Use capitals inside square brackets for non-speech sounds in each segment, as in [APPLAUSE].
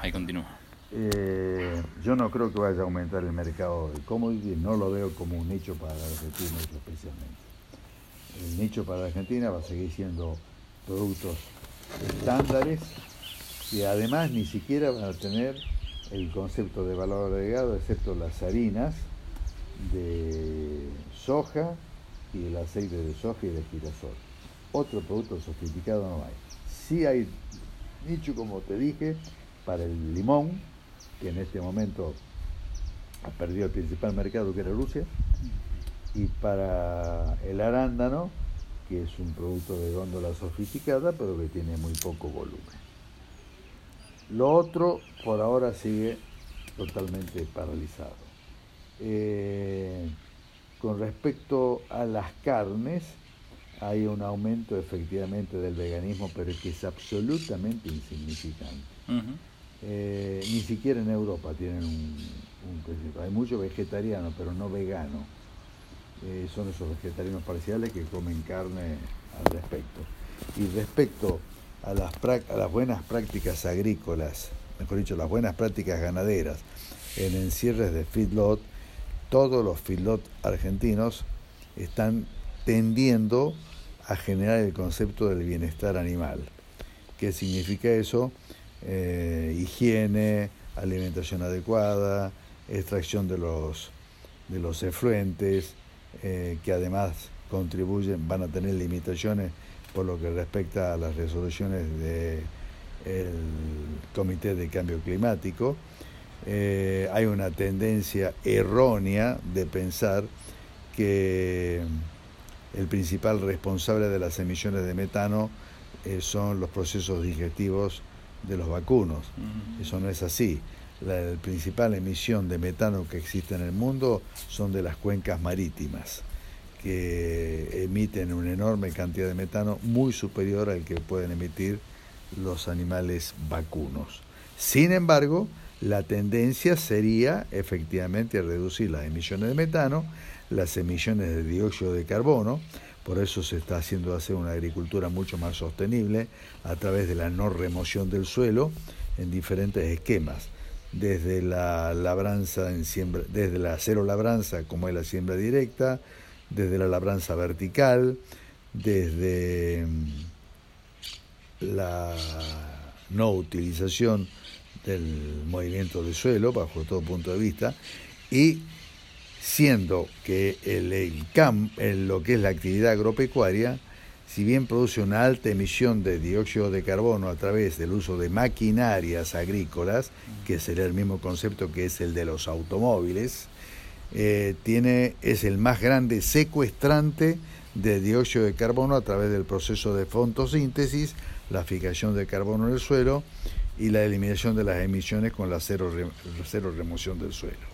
ahí continúa. Eh, yo no creo que vaya a aumentar el mercado de commodities, no lo veo como un nicho para la Argentina especialmente. El nicho para la Argentina va a seguir siendo productos estándares y además ni siquiera van a tener el concepto de valor agregado, excepto las harinas de soja y el aceite de soja y de girasol. Otro producto sofisticado no hay. Sí hay nicho, como te dije, para el limón, que en este momento ha perdido el principal mercado que era Rusia, y para el arándano, que es un producto de góndola sofisticada, pero que tiene muy poco volumen. Lo otro por ahora sigue totalmente paralizado. Eh, con respecto a las carnes, hay un aumento efectivamente del veganismo, pero que es absolutamente insignificante. Eh, ni siquiera en Europa tienen un, Hay muchos vegetarianos, pero no veganos. Eh, son esos vegetarianos parciales que comen carne al respecto. Y respecto a las, a las buenas prácticas agrícolas, mejor dicho, las buenas prácticas ganaderas en encierres de feedlot, todos los feedlot argentinos están tendiendo a generar el concepto del bienestar animal. ¿Qué significa eso? Eh, higiene, alimentación adecuada, extracción de los, de los efluentes, eh, que además contribuyen, van a tener limitaciones por lo que respecta a las resoluciones del Comité de Cambio Climático. Eh, hay una tendencia errónea de pensar que el principal responsable de las emisiones de metano son los procesos digestivos de los vacunos. Eso no es así. La, principal emisión de metano que existe en el mundo son de las cuencas marítimas, que emiten una enorme cantidad de metano muy superior al que pueden emitir los animales vacunos. Sin embargo, la tendencia sería efectivamente reducir las emisiones de metano, las emisiones de dióxido de carbono, por eso se está haciendo hacer una agricultura mucho más sostenible a través de la no remoción del suelo en diferentes esquemas, desde la labranza en siembra, desde la cero labranza como es la siembra directa, desde la labranza vertical, desde mm, la no utilización del movimiento del suelo bajo todo punto de vista y siendo que el, el lo que es la actividad agropecuaria, si bien produce una alta emisión de dióxido de carbono a través del uso de maquinarias agrícolas, que sería el mismo concepto que es el de los automóviles, eh, tiene, es el más grande secuestrante de dióxido de carbono a través del proceso de fotosíntesis, la fijación de carbono en el suelo y la eliminación de las emisiones con la cero remoción del suelo.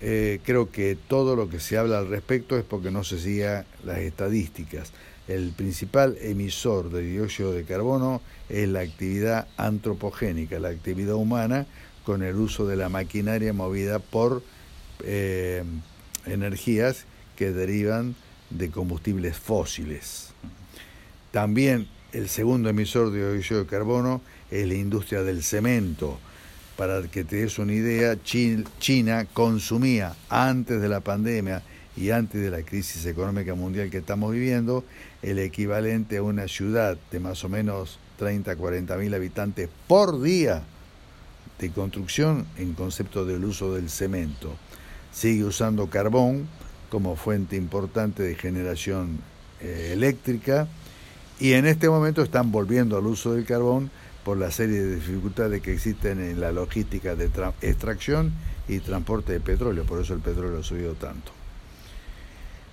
Eh, creo que todo lo que se habla al respecto es porque no se siga las estadísticas. El principal emisor de dióxido de carbono es la actividad antropogénica, la actividad humana con el uso de la maquinaria movida por eh, energías que derivan de combustibles fósiles. También el segundo emisor de dióxido de carbono es la industria del cemento, para que te des una idea, China consumía antes de la pandemia y antes de la crisis económica mundial que estamos viviendo, el equivalente a una ciudad de más o menos 30, 40 mil habitantes por día de construcción en concepto del uso del cemento. Sigue usando carbón como fuente importante de generación eh, eléctrica y en este momento están volviendo al uso del carbón por la serie de dificultades que existen en la logística de extracción y transporte de petróleo, por eso el petróleo ha subido tanto.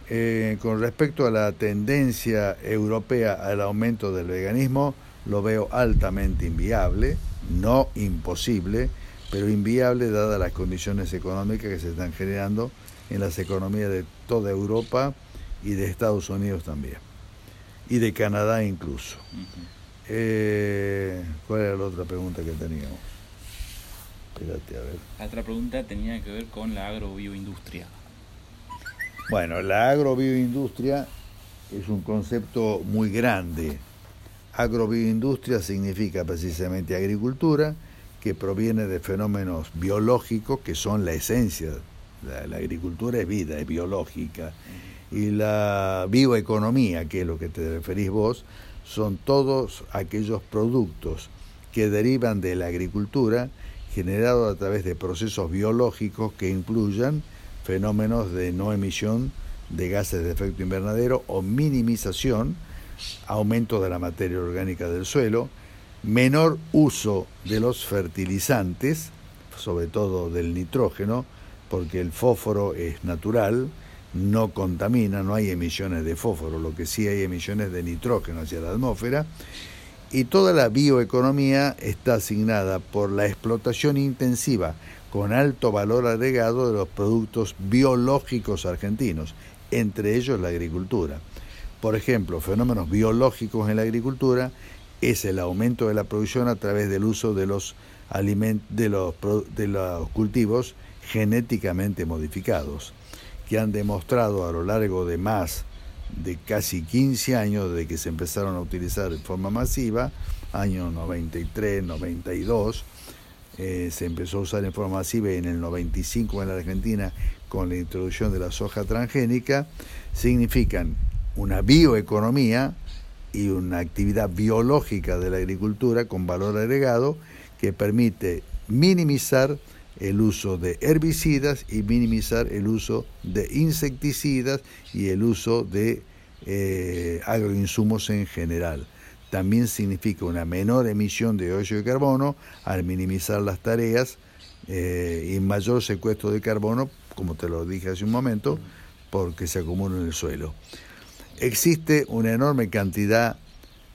Eh, con respecto a la tendencia europea al aumento del veganismo, lo veo altamente inviable, no imposible, pero inviable dadas las condiciones económicas que se están generando en las economías de toda Europa y de Estados Unidos también, y de Canadá incluso. Eh, ¿Cuál era la otra pregunta que teníamos? Espérate, a ver. La otra pregunta tenía que ver con la agrobioindustria. Bueno, la agrobioindustria es un concepto muy grande. Agrobioindustria significa precisamente agricultura que proviene de fenómenos biológicos que son la esencia. La, agricultura es vida, es biológica. Y la bioeconomía, que es lo que te referís vos, son todos aquellos productos que derivan de la agricultura generados a través de procesos biológicos que incluyan fenómenos de no emisión de gases de efecto invernadero o minimización, aumento de la materia orgánica del suelo, menor uso de los fertilizantes, sobre todo del nitrógeno, porque el fósforo es natural, no contamina, no hay emisiones de fósforo, lo que sí hay emisiones de nitrógeno hacia la atmósfera, y toda la bioeconomía está asignada por la explotación intensiva con alto valor agregado de los productos biológicos argentinos, entre ellos la agricultura. Por ejemplo, fenómenos biológicos en la agricultura es el aumento de la producción a través del uso de los, de los, de los cultivos genéticamente modificados, que han demostrado a lo largo de más de casi 15 años desde que se empezaron a utilizar de forma masiva, año 93, 92, eh, se empezó a usar en forma masiva en el 95 en la Argentina con la introducción de la soja transgénica, significan una bioeconomía y una actividad biológica de la agricultura con valor agregado que permite minimizar el uso de herbicidas y minimizar el uso de insecticidas y el uso de eh, agroinsumos en general. También significa una menor emisión de dióxido de carbono al minimizar las tareas eh, y mayor secuestro de carbono, como te lo dije hace un momento, porque se acumula en el suelo. Existe una enorme cantidad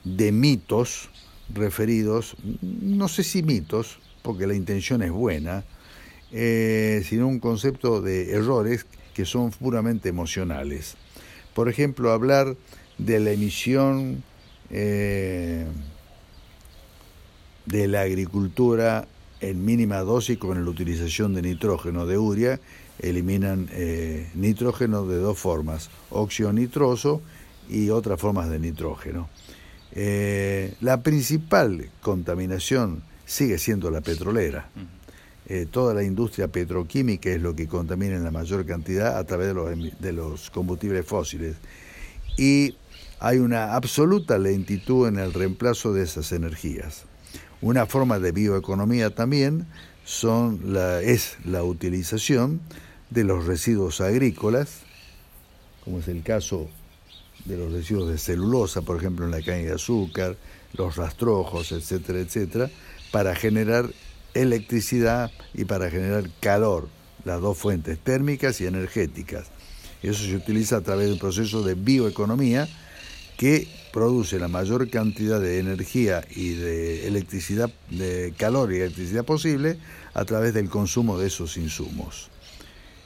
de mitos referidos, no sé si mitos, porque la intención es buena, eh, sino un concepto de errores que son puramente emocionales. Por ejemplo, hablar de la emisión eh, de la agricultura en mínima dosis con la utilización de nitrógeno de urea, eliminan eh, nitrógeno de dos formas, óxido nitroso y otras formas de nitrógeno. la principal contaminación sigue siendo la petrolera. Eh, toda la industria petroquímica es lo que contamina en la mayor cantidad a través de los, de los combustibles fósiles. Y hay una absoluta lentitud en el reemplazo de esas energías. Una forma de bioeconomía también son es la utilización de los residuos agrícolas, como es el caso de los residuos de celulosa, por ejemplo, en la caña de azúcar, los rastrojos, etcétera, etcétera, para generar electricidad y para generar calor, las dos fuentes térmicas y energéticas. Eso se utiliza a través de un proceso de bioeconomía que produce la mayor cantidad de energía y de electricidad, de calor y electricidad posible a través del consumo de esos insumos.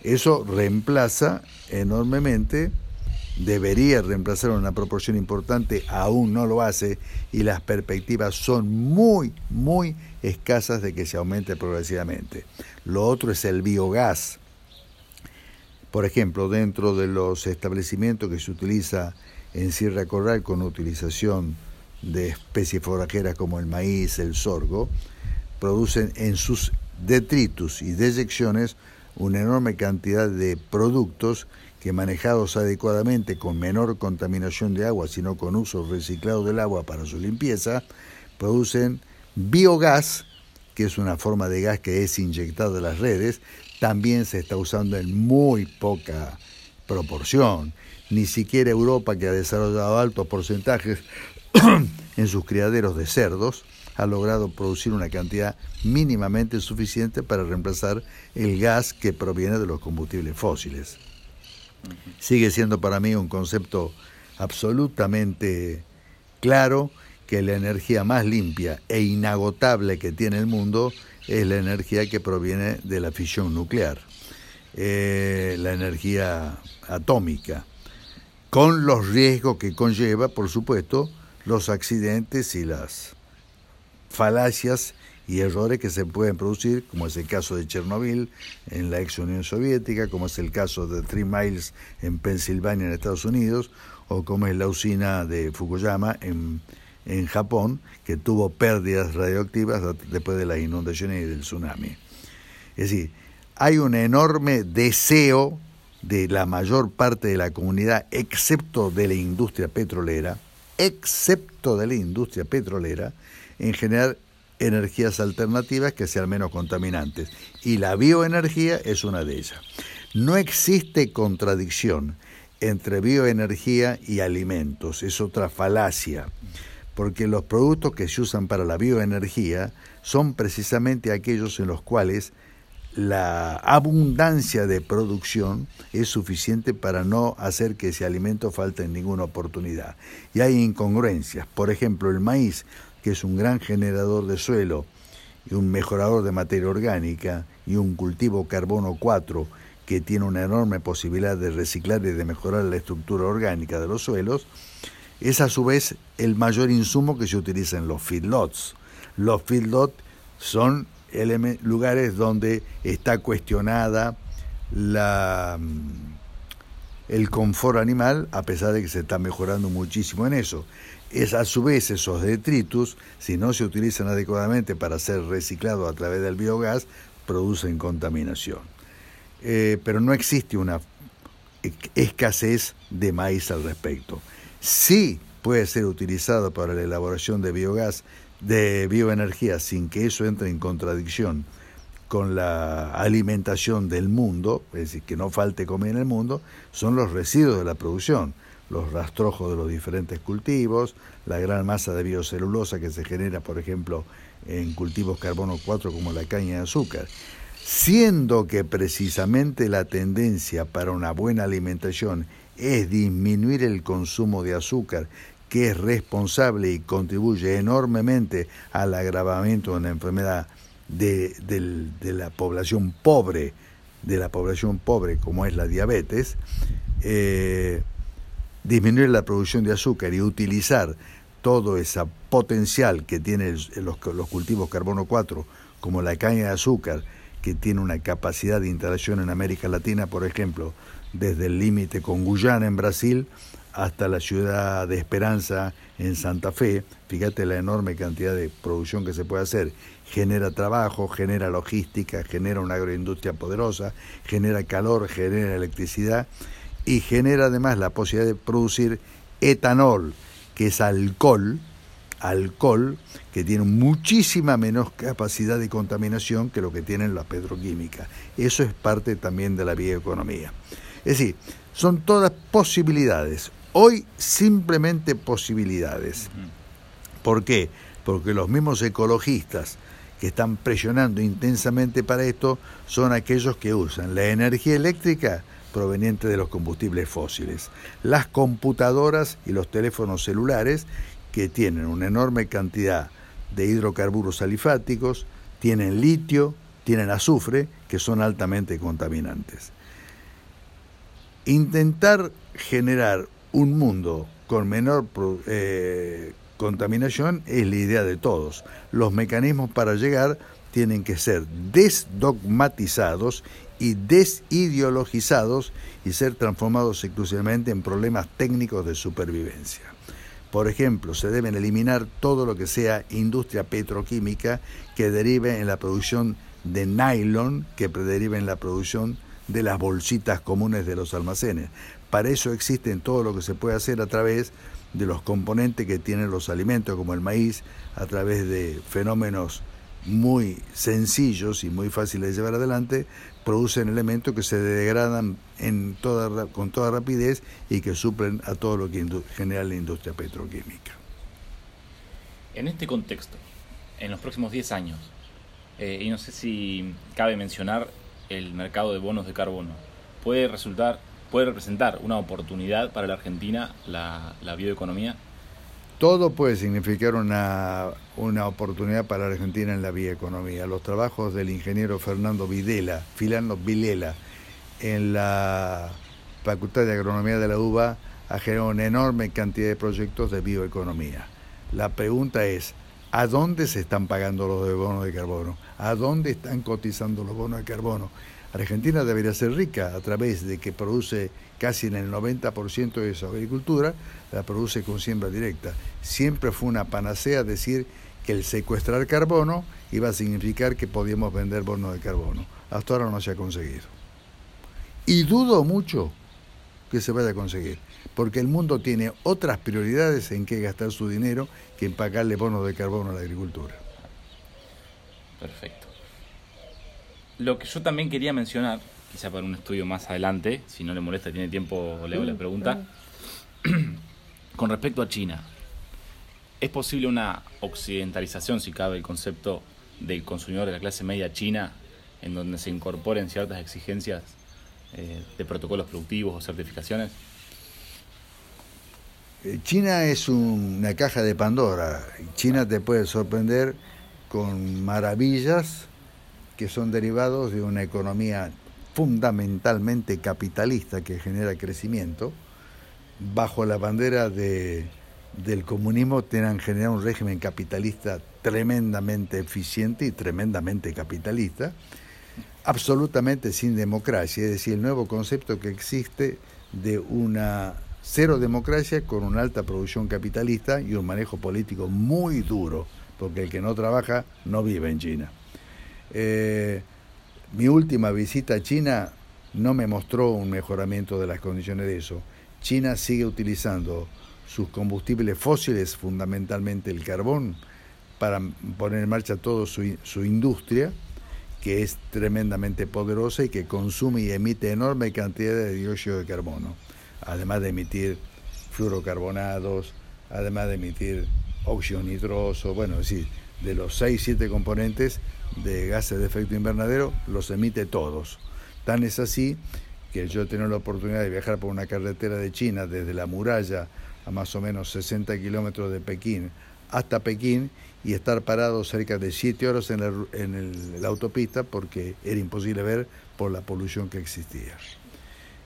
Eso reemplaza enormemente, debería reemplazar una proporción importante, aún no lo hace y las perspectivas son muy, muy escasas de que se aumente progresivamente. Lo otro es el biogás. Por ejemplo, dentro de los establecimientos que se utiliza en Sierra Corral con utilización de especies forajeras como el maíz, el sorgo, producen en sus detritus y deyecciones una enorme cantidad de productos que manejados adecuadamente con menor contaminación de agua, sino con uso reciclado del agua para su limpieza, producen Biogás, que es una forma de gas que es inyectado en las redes, también se está usando en muy poca proporción. Ni siquiera Europa, que ha desarrollado altos porcentajes [COUGHS] en sus criaderos de cerdos, ha logrado producir una cantidad mínimamente suficiente para reemplazar el gas que proviene de los combustibles fósiles. Sigue siendo para mí un concepto absolutamente claro que la energía más limpia e inagotable que tiene el mundo es la energía que proviene de la fisión nuclear, eh, la energía atómica, con los riesgos que conlleva, por supuesto, los accidentes y las falacias y errores que se pueden producir, como es el caso de Chernobyl en la ex Unión Soviética, como es el caso de Three Miles en Pensilvania, en Estados Unidos, o como es la usina de Fukuyama en en Japón, que tuvo pérdidas radioactivas después de las inundaciones y del tsunami. Es decir, hay un enorme deseo de la mayor parte de la comunidad, excepto de la industria petrolera, excepto de la industria petrolera, en generar energías alternativas que sean menos contaminantes. Y la bioenergía es una de ellas. No existe contradicción entre bioenergía y alimentos, es otra falacia, porque los productos que se usan para la bioenergía son precisamente aquellos en los cuales la abundancia de producción es suficiente para no hacer que ese alimento falte en ninguna oportunidad. Y hay incongruencias. Por ejemplo, el maíz, que es un gran generador de suelo y un mejorador de materia orgánica y un cultivo carbono 4 que tiene una enorme posibilidad de reciclar y de mejorar la estructura orgánica de los suelos, es a su vez el mayor insumo que se utiliza en los feedlots. Los feedlots son lugares donde está cuestionada la, mm, el confort animal, a pesar de que se está mejorando muchísimo en eso. Es a su vez esos detritus, si no se utilizan adecuadamente para ser reciclados a través del biogás, producen contaminación. Eh, pero no existe una escasez de maíz al respecto. Sí puede ser utilizado para la elaboración de biogás de bioenergía sin que eso entre en contradicción con la alimentación del mundo, es decir, que no falte comida en el mundo, son los residuos de la producción, los rastrojos de los diferentes cultivos, la gran masa de biocelulosa que se genera, por ejemplo, en cultivos carbono 4 como la caña de azúcar. Siendo que precisamente la tendencia para una buena alimentación es disminuir el consumo de azúcar que es responsable y contribuye enormemente al agravamiento de una enfermedad de, la población pobre, de la población pobre como es la diabetes, eh, disminuir la producción de azúcar y utilizar todo ese potencial que tienen los, los cultivos carbono 4, como la caña de azúcar, que tiene una capacidad de interacción en América Latina, por ejemplo, desde el límite con Guyana en Brasil hasta la ciudad de Esperanza en Santa Fe, fíjate la enorme cantidad de producción que se puede hacer, genera trabajo, genera logística, genera una agroindustria poderosa, genera calor, genera electricidad y genera además la posibilidad de producir etanol, que es alcohol, alcohol que tiene muchísima menos capacidad de contaminación que lo que tienen la petroquímica. Eso es parte también de la bioeconomía. Es decir, son todas posibilidades. Hoy simplemente posibilidades. ¿Por qué? Porque los mismos ecologistas que están presionando intensamente para esto son aquellos que usan la energía eléctrica proveniente de los combustibles fósiles, las computadoras y los teléfonos celulares que tienen una enorme cantidad de hidrocarburos alifáticos, tienen litio, tienen azufre, que son altamente contaminantes. Intentar generar un mundo con menor eh, contaminación es la idea de todos. Los mecanismos para llegar tienen que ser desdogmatizados y desideologizados y ser transformados exclusivamente en problemas técnicos de supervivencia. Por ejemplo, se deben eliminar todo lo que sea industria petroquímica que derive en la producción de nylon, que derive en la producción de las bolsitas comunes de los almacenes. Para eso existen todo lo que se puede hacer a través de los componentes que tienen los alimentos, como el maíz, a través de fenómenos muy sencillos y muy fáciles de llevar adelante, producen elementos que se degradan en toda, con toda rapidez y que suplen a todo lo que genera la industria petroquímica. En este contexto, en los próximos 10 años, eh, y no sé si cabe mencionar el mercado de bonos de carbono, puede resultar puede representar una oportunidad para la Argentina la, bioeconomía? Todo puede significar una, una, oportunidad para la Argentina en la bioeconomía. Los trabajos del ingeniero Fernando Videla, Filano Vilela, en la Facultad de Agronomía de la UBA ha generado una enorme cantidad de proyectos de bioeconomía. La pregunta es, ¿a dónde se están pagando los bonos de carbono? ¿A dónde están cotizando los bonos de carbono? Argentina debería ser rica a través de que produce casi en el 90% de su agricultura, la produce con siembra directa. Siempre fue una panacea decir que el secuestrar carbono iba a significar que podíamos vender bonos de carbono. Hasta ahora no se ha conseguido. Y dudo mucho que se vaya a conseguir, porque el mundo tiene otras prioridades en que gastar su dinero que en pagarle bonos de carbono a la agricultura. Perfecto. Lo que yo también quería mencionar, quizá para un estudio más adelante, si no le molesta, tiene tiempo, le hago la pregunta, [CLEARS THROAT] con respecto a China. ¿Es posible una occidentalización, si cabe, el concepto del consumidor de la clase media china, en donde se incorporen ciertas exigencias eh, de protocolos productivos o certificaciones? Eh, China es una caja de Pandora. China te puede sorprender con maravillas que son derivados de una economía fundamentalmente capitalista que genera crecimiento, bajo la bandera de, del comunismo tengan generado un régimen capitalista tremendamente eficiente y tremendamente capitalista, absolutamente sin democracia, es decir, el nuevo concepto que existe de una cero democracia con una alta producción capitalista y un manejo político muy duro, porque el que no trabaja no vive en China. Eh, mi última visita a China no me mostró un mejoramiento de las condiciones de eso. China sigue utilizando sus combustibles fósiles, fundamentalmente el carbón, para poner en marcha toda su, su industria, que es tremendamente poderosa y que consume y emite enorme cantidad de dióxido de carbono, además de emitir fluorocarbonados, además de emitir óxido nitroso, bueno, es decir, de los 6, 7 componentes de gases de efecto invernadero, los emite todos. Tan es así que yo he tenido la oportunidad de viajar por una carretera de China desde la muralla a más o menos 60 kilómetros de Pekín hasta Pekín y estar parado cerca de 7 horas en, la, en la autopista porque era imposible ver por la polución que existía.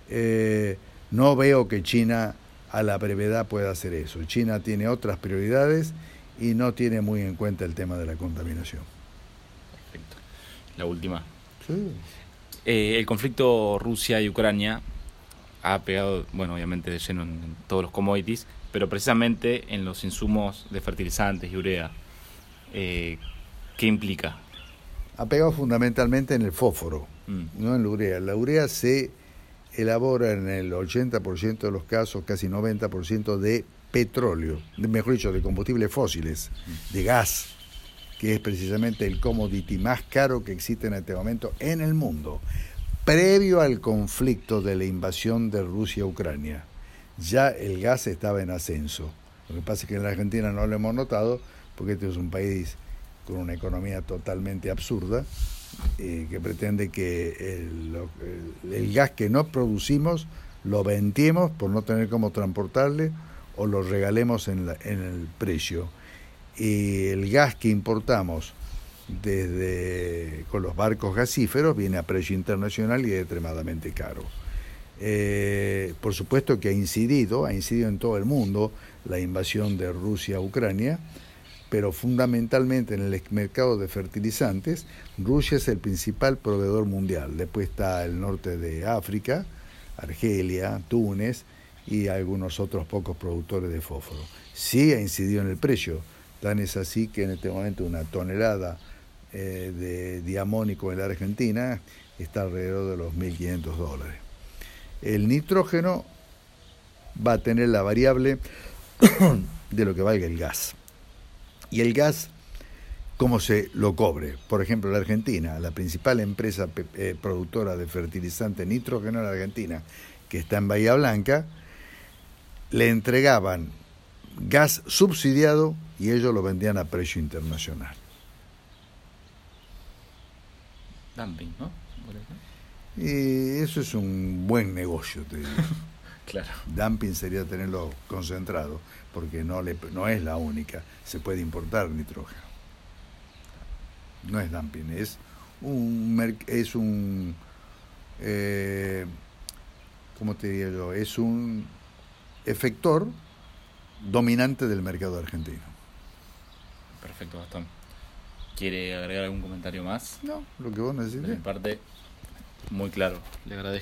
Eh, no veo que China a la brevedad pueda hacer eso. China tiene otras prioridades y no tiene muy en cuenta el tema de la contaminación. Perfecto. La última. Sí. Eh, el conflicto Rusia y Ucrania ha pegado, bueno, obviamente de lleno en, todos los commodities, pero precisamente en los insumos de fertilizantes y urea. Eh, ¿Qué implica? Ha pegado fundamentalmente en el fósforo, mm. no en la urea. La urea se elabora en el 80% de los casos, casi 90% de petróleo, mejor dicho, de combustibles fósiles, de gas, que es precisamente el commodity más caro que existe en este momento en el mundo, previo al conflicto de la invasión de Rusia a Ucrania. Ya el gas estaba en ascenso. Lo que pasa es que en la Argentina no lo hemos notado, porque este es un país con una economía totalmente absurda, eh, que pretende que el, el, gas que no producimos lo vendemos por no tener cómo transportarle o lo regalemos en, en el precio. Y el gas que importamos desde con los barcos gasíferos viene a precio internacional y es extremadamente caro. Eh, por supuesto que ha incidido, ha incidido en todo el mundo la invasión de Rusia a Ucrania, pero fundamentalmente en el mercado de fertilizantes, Rusia es el principal proveedor mundial. Después está el norte de África, Argelia, Túnez, y algunos otros pocos productores de fósforo. Sí ha incidido en el precio, tan es así que en este momento una tonelada eh, de diamónico en la Argentina está alrededor de los 1.500 dólares. El nitrógeno va a tener la variable [COUGHS] de lo que valga el gas. Y el gas, ¿cómo se lo cobre? Por ejemplo, la Argentina, la principal empresa eh, productora de fertilizante nitrógeno en la Argentina, que está en Bahía Blanca, le entregaban gas subsidiado y ellos lo vendían a precio internacional. Dumping, ¿no? Y eso es un buen negocio, te digo. [LAUGHS] claro. Dumping sería tenerlo concentrado, porque no, le, no es la única. Se puede importar nitrógeno. No es dumping, es un. Es un eh, ¿Cómo te diría yo? Es un efector dominante del mercado argentino. Perfecto, Gastón. ¿Quiere agregar algún comentario más? No, lo que vos necesites. De mi parte, Muy claro, le agradezco.